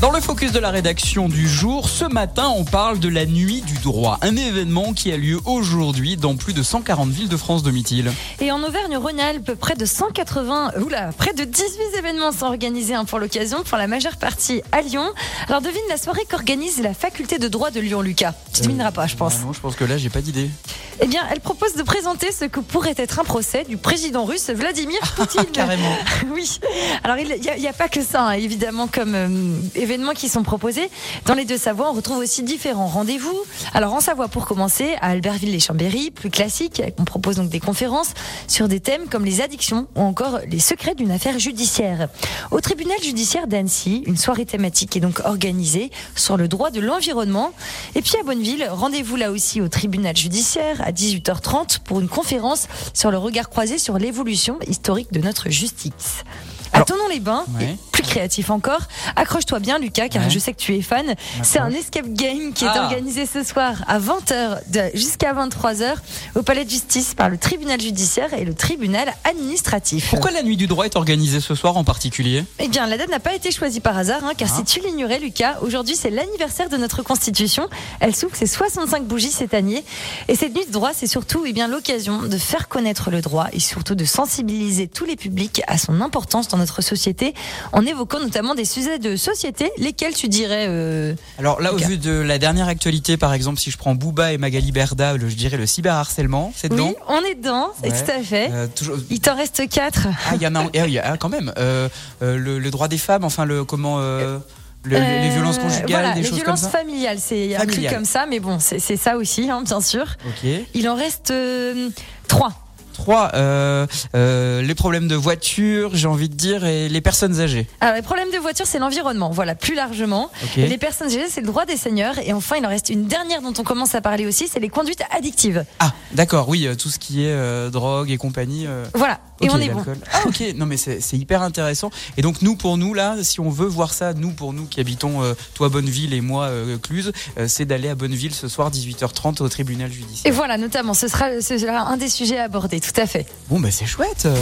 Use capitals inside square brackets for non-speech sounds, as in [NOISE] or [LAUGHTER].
Dans le focus de la rédaction du jour, ce matin, on parle de la nuit du droit, un événement qui a lieu aujourd'hui dans plus de 140 villes de France, Domitil. Et en Auvergne-Rhône-Alpes, près de 180, oula, près de 18 événements sont organisés hein, pour l'occasion, pour la majeure partie à Lyon. Alors devine la soirée qu'organise la faculté de droit de Lyon, Lucas. Tu devineras pas, je pense. Non, je pense que là, j'ai pas d'idée. Eh bien, elle propose de présenter ce que pourrait être un procès du président russe Vladimir [LAUGHS] Poutine. Carrément. [LAUGHS] oui. Alors, il n'y a, a, pas que ça, hein, évidemment, comme euh, événements qui sont proposés. Dans les deux Savoies, on retrouve aussi différents rendez-vous. Alors, en Savoie, pour commencer, à Albertville-les-Chambéry, plus classique, on propose donc des conférences sur des thèmes comme les addictions ou encore les secrets d'une affaire judiciaire. Au tribunal judiciaire d'Annecy, une soirée thématique est donc organisée sur le droit de l'environnement. Et puis à Bonneville, rendez-vous là aussi au tribunal judiciaire à 18h30 pour une conférence sur le regard croisé sur l'évolution historique de notre justice. Attendons les bains, Ouais. Créatif encore. Accroche-toi bien, Lucas, car Ouais. je sais que tu es fan. C'est un escape game qui est Ah. organisé ce soir à 20h jusqu'à 23h au palais de justice par le tribunal judiciaire et le tribunal administratif. Pourquoi la nuit du droit est organisée ce soir en particulier? Eh bien, la date n'a pas été choisie par hasard, hein, car Ah. si tu l'ignorais, Lucas, aujourd'hui c'est l'anniversaire de notre Constitution. Elle souffle ses 65 bougies cette année. Et cette nuit de droit, c'est surtout eh bien l'occasion de faire connaître le droit et surtout de sensibiliser tous les publics à son importance dans notre société, en évoquant notamment des sujets de société, lesquels tu dirais euh, Alors là, au vu de la dernière actualité, par exemple, si je prends Booba et Magali Berda, je dirais le cyberharcèlement, c'est dedans Oui, on est dedans, Ouais. tout à fait. Euh, toujours... Il t'en reste quatre. Ah, il y en a, un- ah, a ah, quand même. Euh, le, le droit des femmes, enfin, le comment. le- les- les violences conjugales, voilà, des les choses violences comme ça. familiales, c'est inclus comme ça, mais bon, c'est ça aussi, hein, bien sûr. Il en reste euh, trois. Trois, euh, euh, les problèmes de voiture, j'ai envie de dire, et les personnes âgées. Alors, les problèmes de voiture, c'est l'environnement, voilà, plus largement. Et les personnes âgées, c'est le droit des seigneurs. Et enfin, il en reste une dernière dont on commence à parler aussi, c'est les conduites addictives. Ah, d'accord, oui, euh, tout ce qui est euh, drogue et compagnie. Voilà, et on est bon. Ah, ok, [LAUGHS] non, mais c'est hyper intéressant. Et donc, nous, pour nous, là, si on veut voir ça, nous, pour nous qui habitons, toi, Bonneville et moi, Cluse, c'est d'aller à Bonneville ce soir, 18h30, au tribunal Et judiciaire. voilà, notamment, ce sera, ce sera un des sujets abordés, tout à fait. Bon, bah, c'est chouette. euh.